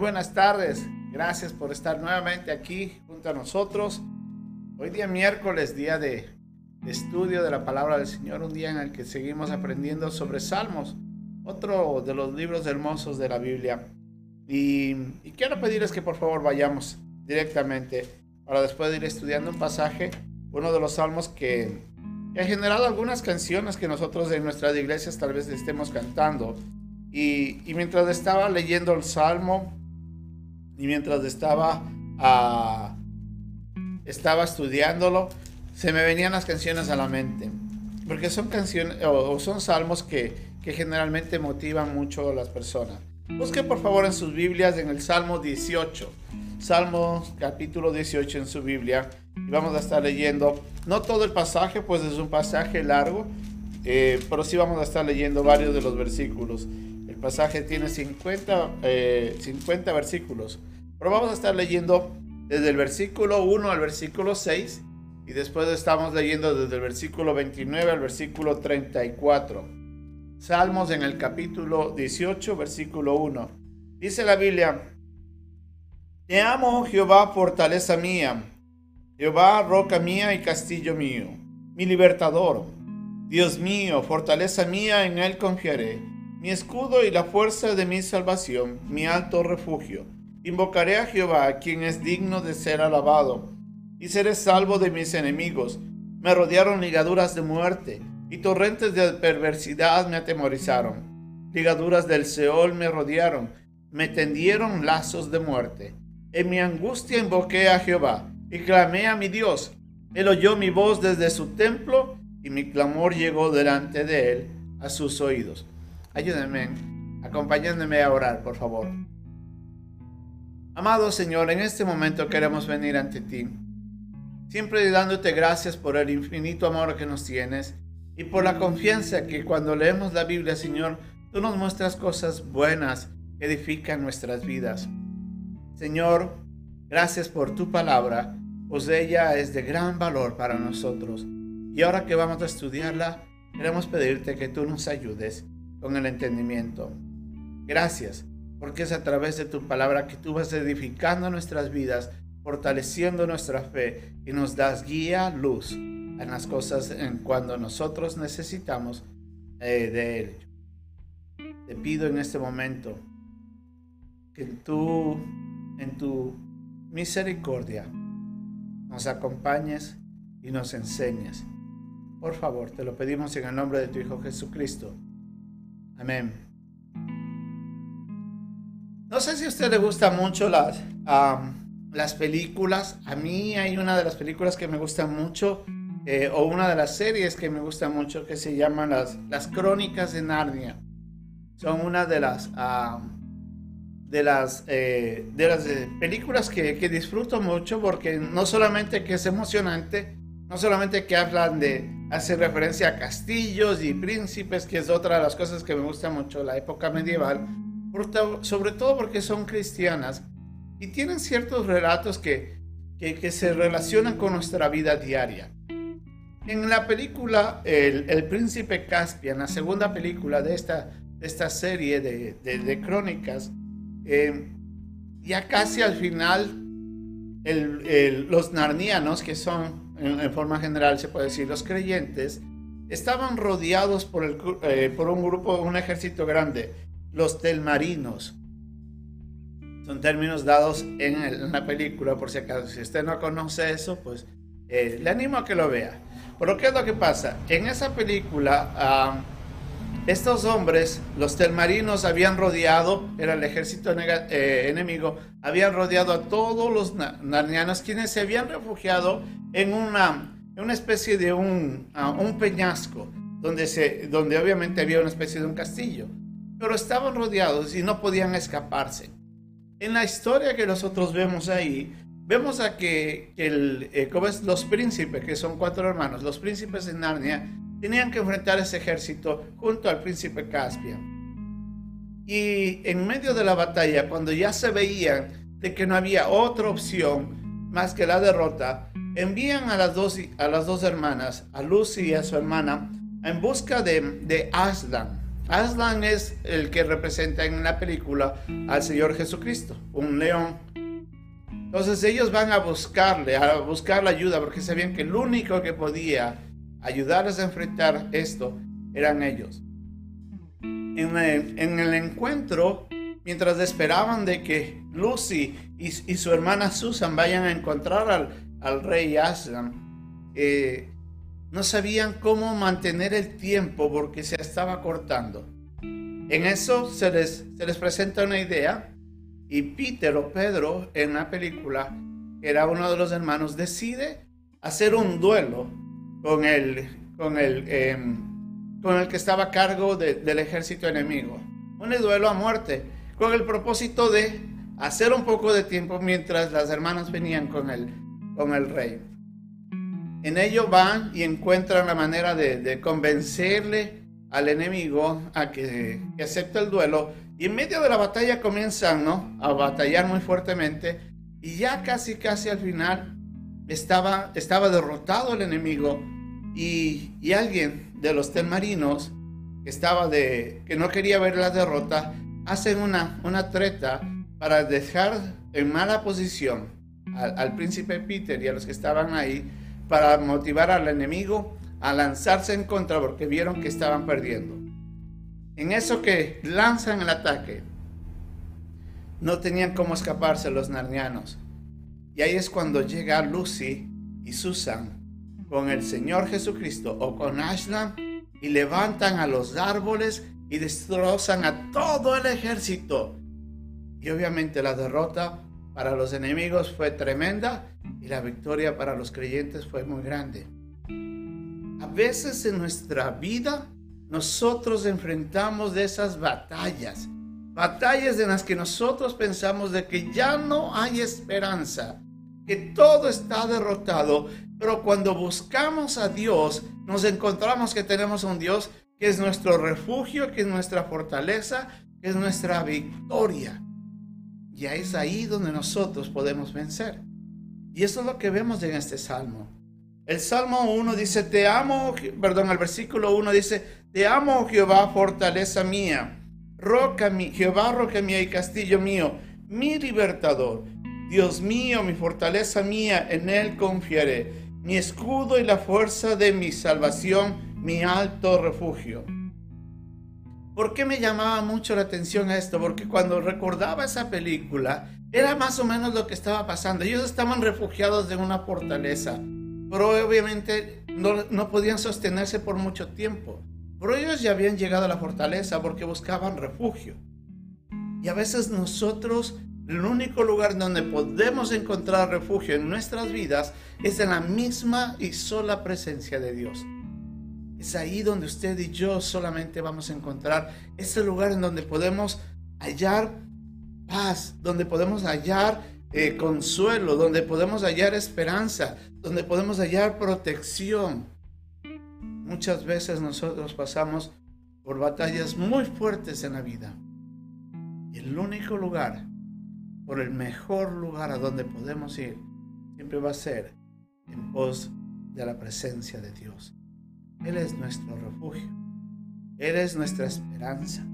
buenas tardes. Gracias por estar nuevamente aquí junto a nosotros. Hoy día miércoles, día de, estudio de la palabra del Señor, un día en el que seguimos aprendiendo sobre Salmos, otro de los libros hermosos de la Biblia. Y, quiero pedirles que por favor vayamos directamente para después de ir estudiando un pasaje, uno de los salmos que, que ha generado algunas canciones que nosotros en nuestras iglesias tal vez estemos cantando y, mientras estaba leyendo el Salmo y mientras estaba, uh, estaba estudiándolo, se me venían las canciones a la mente. Porque son canciones o, son salmos que, que, generalmente motivan mucho a las personas. Busque por favor en sus Biblias en el Salmo 18. Salmo capítulo 18 en su Biblia. Vamos a estar leyendo, no todo el pasaje, pues es un pasaje largo, eh, pero sí vamos a estar leyendo varios de los versículos pasaje tiene 50, 50 eh, versículos. Pero vamos a estar leyendo desde el versículo 1 al versículo 6 y después estamos leyendo desde el versículo 29 al versículo 34. Salmos en el capítulo 18, versículo 1. Dice la Biblia, Te amo, Jehová, fortaleza mía, Jehová, roca mía y castillo mío, mi libertador. Dios mío, fortaleza mía, en él confiaré mi escudo y la fuerza de mi salvación, mi alto refugio. Invocaré a Jehová, quien es digno de ser alabado, y seré salvo de mis enemigos. Me rodearon ligaduras de muerte, y torrentes de perversidad me atemorizaron. Ligaduras del Seol me rodearon, me tendieron lazos de muerte. En mi angustia invoqué a Jehová, y clamé a mi Dios. Él oyó mi voz desde su templo, y mi clamor llegó delante de él a sus oídos. Ayúdenme, acompañándome a orar, por favor. Amado Señor, en este momento queremos venir ante ti, siempre dándote gracias por el infinito amor que nos tienes y por la confianza que cuando leemos la Biblia, Señor, tú nos muestras cosas buenas que edifican nuestras vidas. Señor, gracias por tu palabra, pues ella es de gran valor para nosotros. Y ahora que vamos a estudiarla, queremos pedirte que tú nos ayudes con el entendimiento. Gracias, porque es a través de tu palabra que tú vas edificando nuestras vidas, fortaleciendo nuestra fe y nos das guía, luz en las cosas en cuando nosotros necesitamos eh, de Él. Te pido en este momento que tú, en tu misericordia, nos acompañes y nos enseñes. Por favor, te lo pedimos en el nombre de tu Hijo Jesucristo. Amén. No sé si a usted le gusta mucho las, las películas. A mí hay una de las películas que me gusta mucho, eh, o una de las series que me gusta mucho, que se llaman las, las Crónicas de Narnia. Son una de las, de las, eh, de las eh, películas que, que disfruto mucho porque no solamente que es emocionante, no solamente que hablan de, hace referencia a castillos y príncipes, que es otra de las cosas que me gusta mucho, la época medieval, sobre todo porque son cristianas y tienen ciertos relatos que, que, se relacionan con nuestra vida diaria. En la película El, Príncipe Caspian, la segunda película de esta, de esta serie de, de, crónicas, eh, ya casi al final, los narnianos, que son en, forma general se puede decir, los creyentes estaban rodeados por, el, eh, por un grupo, un ejército grande, los telmarinos. Son términos dados en, la película, por si acaso. Si usted no conoce eso, pues eh, le animo a que lo vea. Pero ¿qué es lo que pasa? En esa película, estos hombres, los telmarinos, habían rodeado, era el ejército eh, enemigo, habían rodeado a todos los narnianos quienes se habían refugiado en una, una especie de un, un peñasco, donde, se, donde obviamente había una especie de un castillo, pero estaban rodeados y no podían escaparse. En la historia que nosotros vemos ahí, vemos a que, el, eh, es, los príncipes, que son cuatro hermanos, los príncipes de Narnia, tenían que enfrentar ese ejército junto al príncipe Caspian. Y en medio de la batalla, cuando ya se veían de que no había otra opción más que la derrota, envían a las dos, a las dos hermanas, a Lucy y a su hermana, en busca de, de Aslan. Aslan es el que representa en la película al Señor Jesucristo, un león. Entonces ellos van a buscarle, a buscar la ayuda, porque sabían que el único que podía ayudarles a enfrentar esto eran ellos. En el, encuentro, mientras esperaban de que Lucy y, su hermana Susan vayan a encontrar al, rey Aslan, eh, no sabían cómo mantener el tiempo porque se estaba cortando. En eso se les, se les presenta una idea y Peter o Pedro en la película, era uno de los hermanos, decide hacer un duelo con el, con el, em, con el que estaba a cargo del ejército enemigo. Un duelo a muerte, con el propósito de hacer un poco de tiempo mientras las hermanas venían con el, con el rey. En ello van y encuentran la manera de, convencerle al enemigo a que, acepte el duelo. Y en medio de la batalla comienzan a batallar muy fuertemente. Y ya casi, casi al final estaba, estaba derrotado el enemigo. Y, y alguien de los telmarinos que, estaba de, que no quería ver la derrota, hacen una, una treta para dejar en mala posición al, al príncipe Peter y a los que estaban ahí para motivar al enemigo a lanzarse en contra porque vieron que estaban perdiendo. En eso que lanzan el ataque, no tenían cómo escaparse los narnianos. Y ahí es cuando llega Lucy y Susan con el Señor Jesucristo o con Ashland y levantan a los árboles y destrozan a todo el ejército. Y obviamente la derrota para los enemigos fue tremenda y la victoria para los creyentes fue muy grande. A veces en nuestra vida nosotros enfrentamos esas batallas, batallas en las que nosotros pensamos de que ya no hay esperanza, que todo está derrotado, pero cuando buscamos a Dios nos encontramos que tenemos un Dios que es nuestro refugio, que es nuestra fortaleza, que es nuestra victoria. Y es ahí donde nosotros podemos vencer. Y eso es lo que vemos en este salmo. El salmo 1 dice, te amo, perdón, el versículo 1 dice, te amo Jehová, fortaleza mía, roca mi, Jehová, roca mía y castillo mío, mi libertador. Dios mío, mi fortaleza mía, en él confiaré, mi escudo y la fuerza de mi salvación, mi alto refugio. ¿Por qué me llamaba mucho la atención esto? Porque cuando recordaba esa película, era más o menos lo que estaba pasando. Ellos estaban refugiados en una fortaleza, pero obviamente no, no podían sostenerse por mucho tiempo. Pero ellos ya habían llegado a la fortaleza porque buscaban refugio. Y a veces nosotros, el único lugar donde podemos encontrar refugio en nuestras vidas es en la misma y sola presencia de Dios. Es ahí donde usted y yo solamente vamos a encontrar ese lugar en donde podemos hallar paz, donde podemos hallar eh, consuelo, donde podemos hallar esperanza, donde podemos hallar protección. Muchas veces nosotros pasamos por batallas muy fuertes en la vida. El único lugar, por el mejor lugar a donde podemos ir, siempre va a ser en pos de la presencia de Dios. Él es nuestro refugio. Él es nuestra esperanza.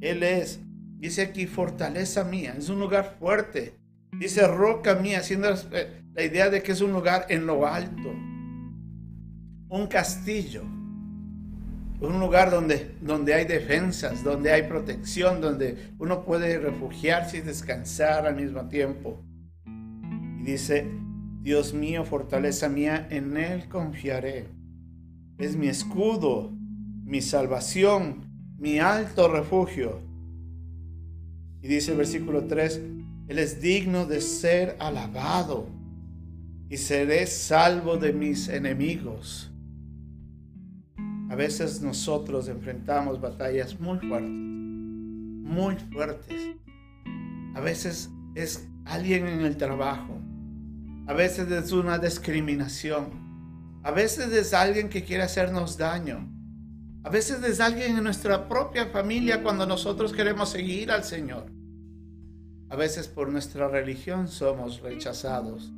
Él es, dice aquí, fortaleza mía. Es un lugar fuerte. Dice roca mía, haciendo la idea de que es un lugar en lo alto. Un castillo. Un lugar donde, donde hay defensas, donde hay protección, donde uno puede refugiarse y descansar al mismo tiempo. Y dice, Dios mío, fortaleza mía, en Él confiaré es mi escudo, mi salvación, mi alto refugio. Y dice el versículo 3, Él es digno de ser alabado y seré salvo de mis enemigos. A veces nosotros enfrentamos batallas muy fuertes, muy fuertes. A veces es alguien en el trabajo. A veces es una discriminación. A veces es alguien que quiere hacernos daño. A veces es alguien en nuestra propia familia cuando nosotros queremos seguir al Señor. A veces por nuestra religión somos rechazados.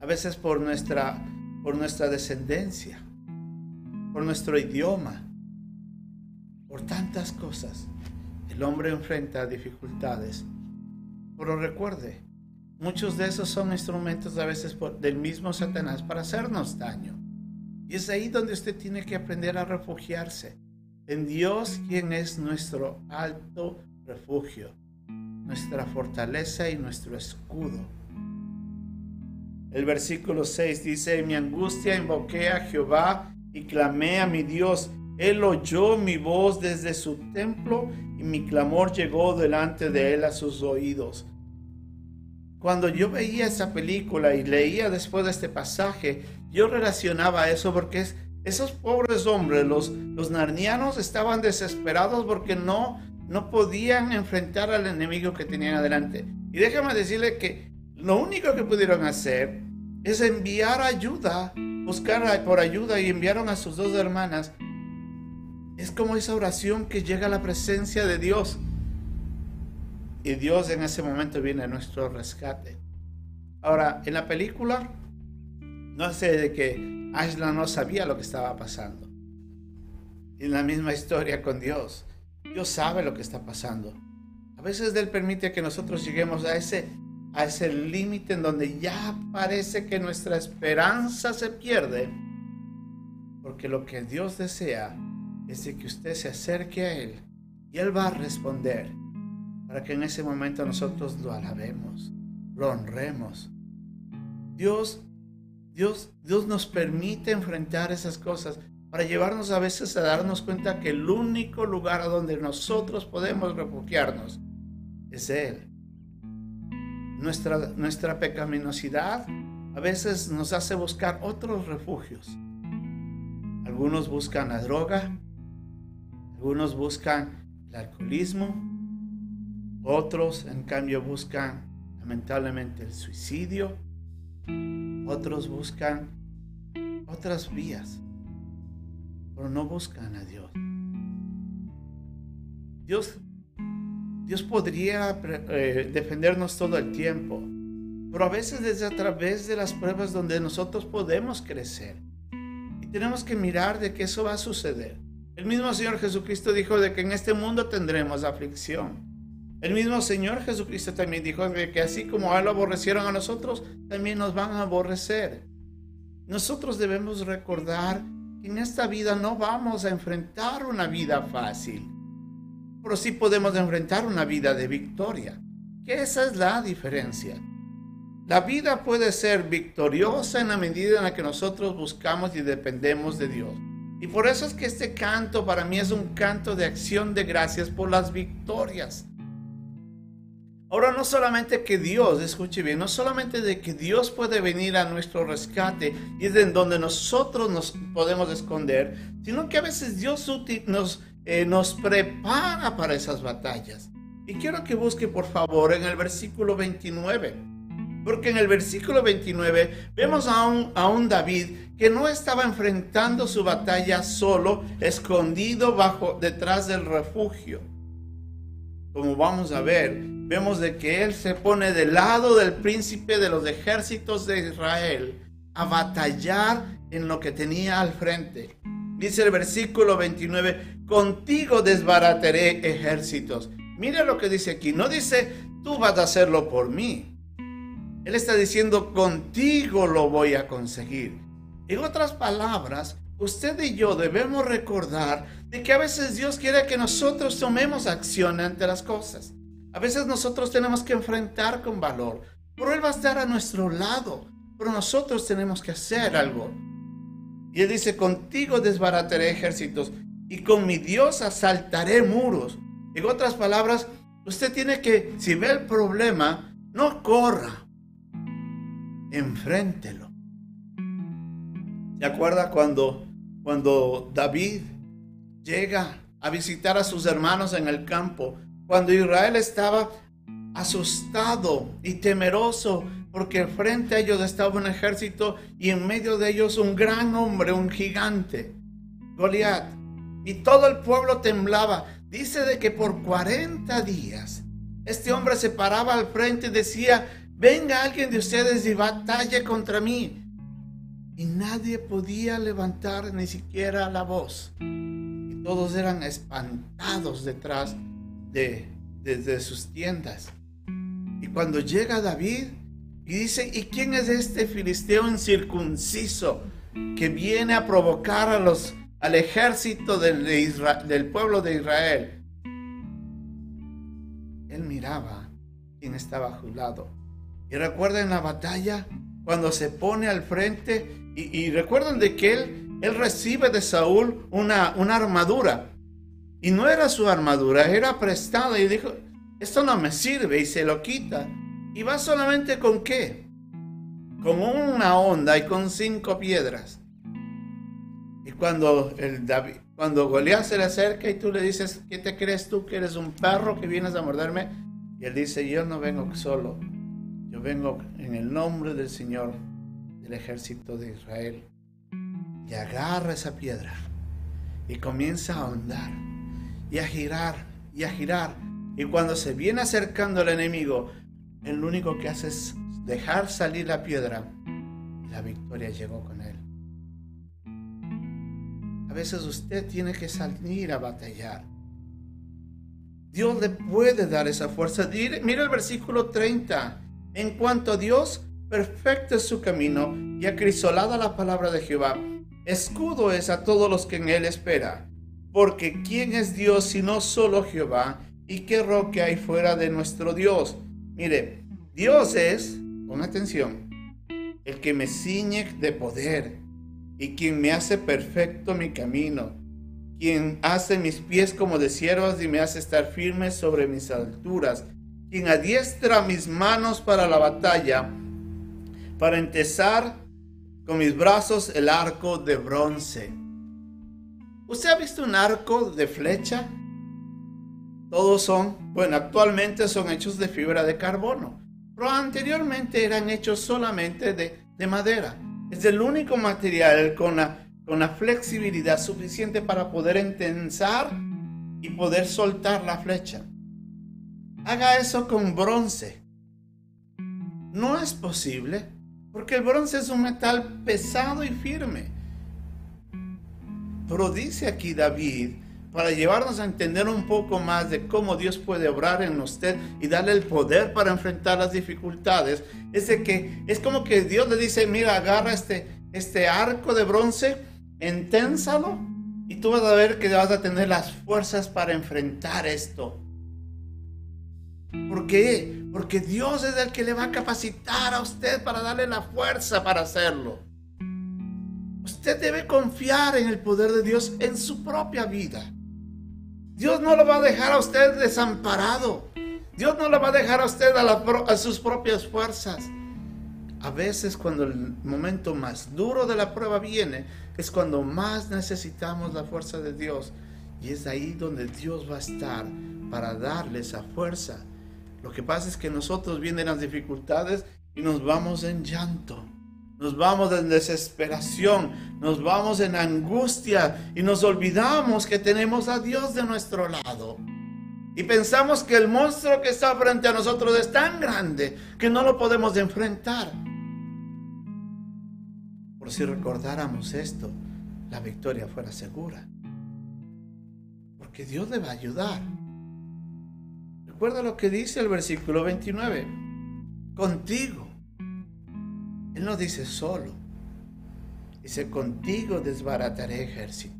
A veces por nuestra, por nuestra descendencia, por nuestro idioma. por tantas cosas, el hombre enfrenta dificultades. Pero recuerde, muchos de esos son instrumentos a veces del mismo Satanás para hacernos daño. Y es ahí donde usted tiene que aprender a refugiarse en Dios, quien es nuestro alto refugio, nuestra fortaleza y nuestro escudo. El versículo 6 dice, en mi angustia invoqué a Jehová y clamé a mi Dios. Él oyó mi voz desde su templo y mi clamor llegó delante de él a sus oídos. Cuando yo veía esa película y leía después de este pasaje, yo relacionaba eso porque esos pobres hombres, los, los narnianos, estaban desesperados porque no, no podían enfrentar al enemigo que tenían adelante. Y déjame decirle que lo único que pudieron hacer es enviar ayuda, buscar por ayuda y enviaron a sus dos hermanas. Es como esa oración que llega a la presencia de Dios. Y Dios en ese momento viene a nuestro rescate. Ahora, en la película, no sé de que Ashla no sabía lo que estaba pasando. En la misma historia con Dios, Dios sabe lo que está pasando. A veces Él permite que nosotros lleguemos a ese a ese límite en donde ya parece que nuestra esperanza se pierde, porque lo que Dios desea es que usted se acerque a Él y Él va a responder para que en ese momento nosotros lo alabemos, lo honremos. Dios, Dios, Dios nos permite enfrentar esas cosas para llevarnos a veces a darnos cuenta que el único lugar a donde nosotros podemos refugiarnos es Él. Nuestra, nuestra pecaminosidad a veces nos hace buscar otros refugios. Algunos buscan la droga, algunos buscan el alcoholismo, otros en cambio buscan lamentablemente el suicidio, otros buscan otras vías, pero no buscan a Dios. Dios Dios podría eh, defendernos todo el tiempo, pero a veces es a través de las pruebas donde nosotros podemos crecer. Y tenemos que mirar de que eso va a suceder. El mismo Señor Jesucristo dijo de que en este mundo tendremos aflicción. El mismo Señor Jesucristo también dijo de que así como a él lo aborrecieron a nosotros, también nos van a aborrecer. Nosotros debemos recordar que en esta vida no vamos a enfrentar una vida fácil pero sí podemos enfrentar una vida de victoria. Que esa es la diferencia. La vida puede ser victoriosa en la medida en la que nosotros buscamos y dependemos de Dios. Y por eso es que este canto para mí es un canto de acción de gracias por las victorias. Ahora no solamente que Dios, escuche bien, no solamente de que Dios puede venir a nuestro rescate y es en donde nosotros nos podemos esconder, sino que a veces Dios nos eh, nos prepara para esas batallas. Y quiero que busque por favor en el versículo 29. Porque en el versículo 29 vemos a un, a un David que no estaba enfrentando su batalla solo, escondido bajo detrás del refugio. Como vamos a ver, vemos de que él se pone del lado del príncipe de los ejércitos de Israel a batallar en lo que tenía al frente. Dice el versículo 29, contigo desbarataré ejércitos. Mira lo que dice aquí, no dice, tú vas a hacerlo por mí. Él está diciendo, contigo lo voy a conseguir. En otras palabras, usted y yo debemos recordar de que a veces Dios quiere que nosotros tomemos acción ante las cosas. A veces nosotros tenemos que enfrentar con valor, pero Él va a estar a nuestro lado, pero nosotros tenemos que hacer algo. Y él dice, contigo desbarataré ejércitos y con mi Dios asaltaré muros. En otras palabras, usted tiene que, si ve el problema, no corra, enfréntelo. ¿Se acuerda cuando, cuando David llega a visitar a sus hermanos en el campo? Cuando Israel estaba asustado y temeroso porque frente a ellos estaba un ejército y en medio de ellos un gran hombre, un gigante, Goliat. Y todo el pueblo temblaba. Dice de que por 40 días este hombre se paraba al frente y decía, venga alguien de ustedes y batalle contra mí. Y nadie podía levantar ni siquiera la voz todos eran espantados detrás de, de sus tiendas. Y cuando llega David y dice, ¿y quién es este filisteo incircunciso que viene a provocar a los, al ejército del, pueblo de Israel? Él miraba quién estaba a su lado. Y recuerden la batalla cuando se pone al frente y, y recuerden de que él, él recibe de Saúl una, una armadura. Y no era su armadura, era prestada y dijo, esto no me sirve y se lo quita. ¿Y va solamente con qué? Con una onda y con cinco piedras. Y cuando, el David, cuando Goliat se le acerca y tú le dices, ¿qué te crees tú que eres un perro que vienes a morderme? Y él dice, yo no vengo solo, yo vengo en el nombre del Señor del ejército de Israel. Y agarra esa piedra y comienza a ahondar y a girar y a girar y cuando se viene acercando el enemigo, el único que hace es dejar salir la piedra y la victoria llegó con él. Veces usted tiene que salir a batallar. Dios le puede dar esa fuerza. Mira el versículo 30. En cuanto a Dios, perfecto es su camino y acrisolada la palabra de Jehová. Escudo es a todos los que en él espera. Porque ¿quién es Dios sino solo Jehová? ¿Y qué roque hay fuera de nuestro Dios? Mire, Dios es, con atención, el que me ciñe de poder y quien me hace perfecto mi camino, quien hace mis pies como de siervas y me hace estar firme sobre mis alturas, quien adiestra mis manos para la batalla, para entesar con mis brazos el arco de bronce. ¿Usted ha visto un arco de flecha? Todos son, bueno, actualmente son hechos de fibra de carbono, pero anteriormente eran hechos solamente de, de madera. Es el único material con la, con la flexibilidad suficiente para poder entensar y poder soltar la flecha. Haga eso con bronce. No es posible, porque el bronce es un metal pesado y firme. Pero dice aquí David, para llevarnos a entender un poco más de cómo Dios puede obrar en usted y darle el poder para enfrentar las dificultades, es de que es como que Dios le dice, mira, agarra este, este arco de bronce, enténsalo y tú vas a ver que vas a tener las fuerzas para enfrentar esto. ¿Por qué? Porque Dios es el que le va a capacitar a usted para darle la fuerza para hacerlo. Usted debe confiar en el poder de Dios en su propia vida. Dios no lo va a dejar a usted desamparado. Dios no lo va a dejar a usted a, sus propias fuerzas. A veces cuando el momento más duro de la prueba viene, es cuando más necesitamos la fuerza de Dios. Y es ahí donde Dios va a estar para darle esa fuerza. Lo que pasa es que nosotros vienen las dificultades y nos vamos en llanto nos vamos en desesperación, nos vamos en angustia y nos olvidamos que tenemos a Dios de nuestro lado. Y pensamos que el monstruo que está frente a nosotros es tan grande que no lo podemos enfrentar. Por si recordáramos esto, la victoria fuera segura. Porque Dios le va ayudar. Recuerda lo que dice el versículo 29. Contigo él no dice solo. Dice, contigo desbarataré ejércitos.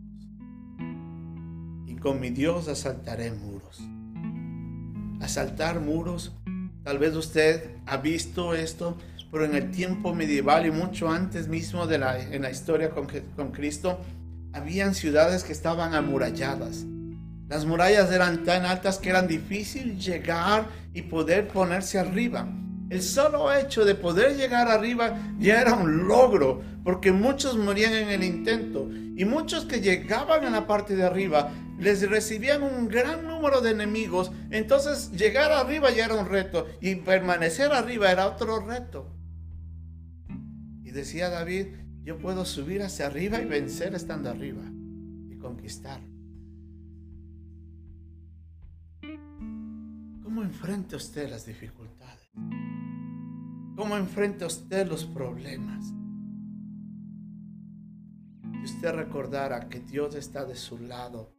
Y con mi Dios asaltaré muros. Asaltar muros, tal vez usted ha visto esto, pero en el tiempo medieval y mucho antes mismo de la, en la historia con, con Cristo, habían ciudades que estaban amuralladas. Las murallas eran tan altas que eran difícil llegar y poder ponerse arriba. El solo hecho de poder llegar arriba ya era un logro, porque muchos morían en el intento y muchos que llegaban a la parte de arriba les recibían un gran número de enemigos, entonces llegar arriba ya era un reto y permanecer arriba era otro reto. Y decía David, yo puedo subir hacia arriba y vencer estando arriba y conquistar. ¿Cómo enfrenta usted las dificultades? ¿Cómo enfrenta usted los problemas? Si usted recordara que Dios está de su lado,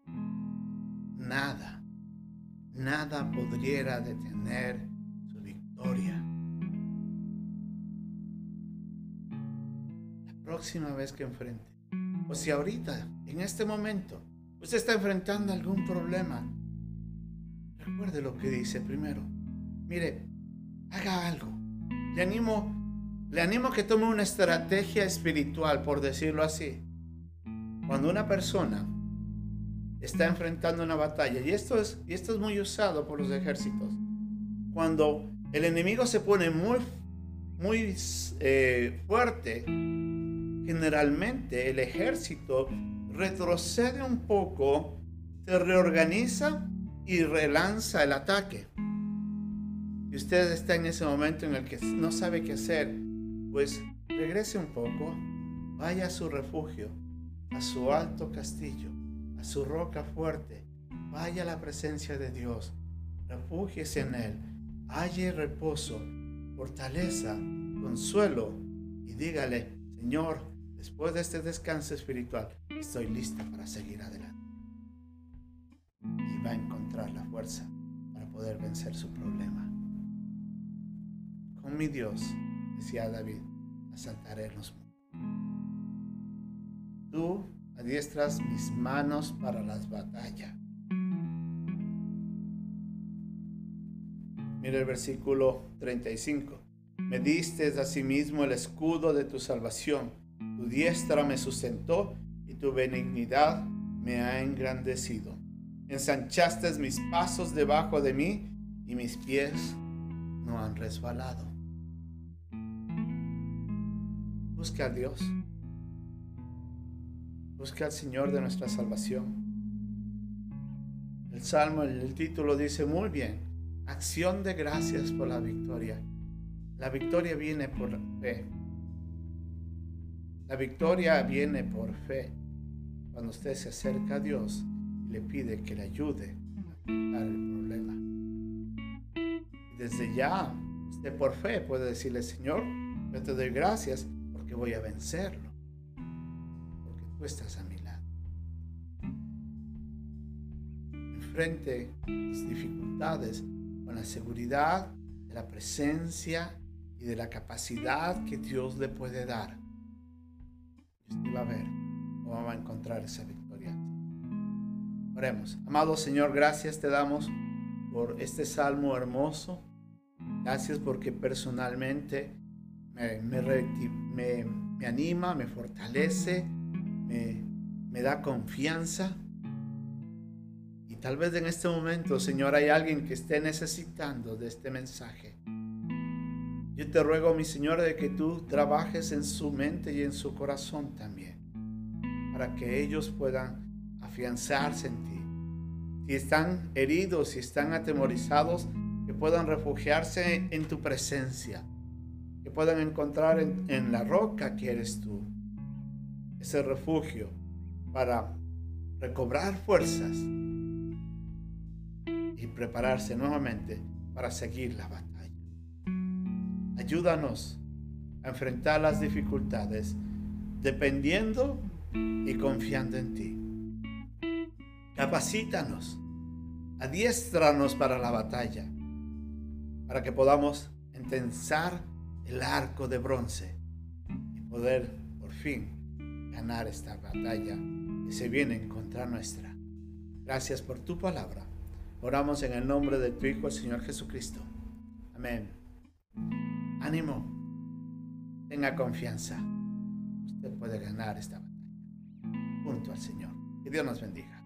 nada, nada podría detener su victoria. La próxima vez que enfrente, o si ahorita, en este momento, usted está enfrentando algún problema, recuerde lo que dice primero. Mire, haga algo. Le animo, le animo a que tome una estrategia espiritual, por decirlo así. Cuando una persona está enfrentando una batalla, y esto es, y esto es muy usado por los ejércitos, cuando el enemigo se pone muy, muy eh, fuerte, generalmente el ejército retrocede un poco, se reorganiza y relanza el ataque. Y usted está en ese momento en el que no sabe qué hacer, pues regrese un poco, vaya a su refugio, a su alto castillo, a su roca fuerte, vaya a la presencia de Dios, refúgiese en Él, halle reposo, fortaleza, consuelo y dígale, Señor, después de este descanso espiritual, estoy lista para seguir adelante. Y va a encontrar la fuerza para poder vencer su problema. Mi Dios, decía David, asaltaré los Tú adiestras mis manos para las batallas. Mira el versículo 35. Me diste asimismo el escudo de tu salvación. Tu diestra me sustentó y tu benignidad me ha engrandecido. Ensanchaste mis pasos debajo de mí y mis pies no han resbalado. Busca a Dios. Busca al Señor de nuestra salvación. El Salmo, el, título dice muy bien, acción de gracias por la victoria. La victoria viene por fe. La victoria viene por fe. Cuando usted se acerca a Dios y le pide que le ayude a enfrentar el problema. desde ya, usted por fe puede decirle, Señor, yo te doy gracias porque voy a vencerlo tú estás a mi lado. Enfrente las dificultades con la seguridad de la presencia y de la capacidad que Dios le puede dar. Y usted va a ver cómo va a encontrar esa victoria. Oremos. Amado Señor, gracias te damos por este salmo hermoso. Gracias porque personalmente me, me, me anima, me fortalece me, da confianza. Y tal vez en este momento, Señor, hay alguien que esté necesitando de este mensaje. Yo te ruego, mi Señor, de que tú trabajes en su mente y en su corazón también, para que ellos puedan afianzarse en ti. Si están heridos, si están atemorizados, que puedan refugiarse en tu presencia, puedan encontrar en, la roca que eres tú ese refugio para recobrar fuerzas y prepararse nuevamente para seguir la batalla. Ayúdanos a enfrentar las dificultades dependiendo y confiando en ti. Capacítanos, adiéstranos para la batalla, para que podamos entensar el arco de bronce y poder por fin ganar esta batalla que se viene contra nuestra. Gracias por tu palabra. Oramos en el nombre de tu Hijo, el Señor Jesucristo. Amén. Ánimo. Tenga confianza. Usted puede ganar esta batalla junto al Señor. Que Dios nos bendiga.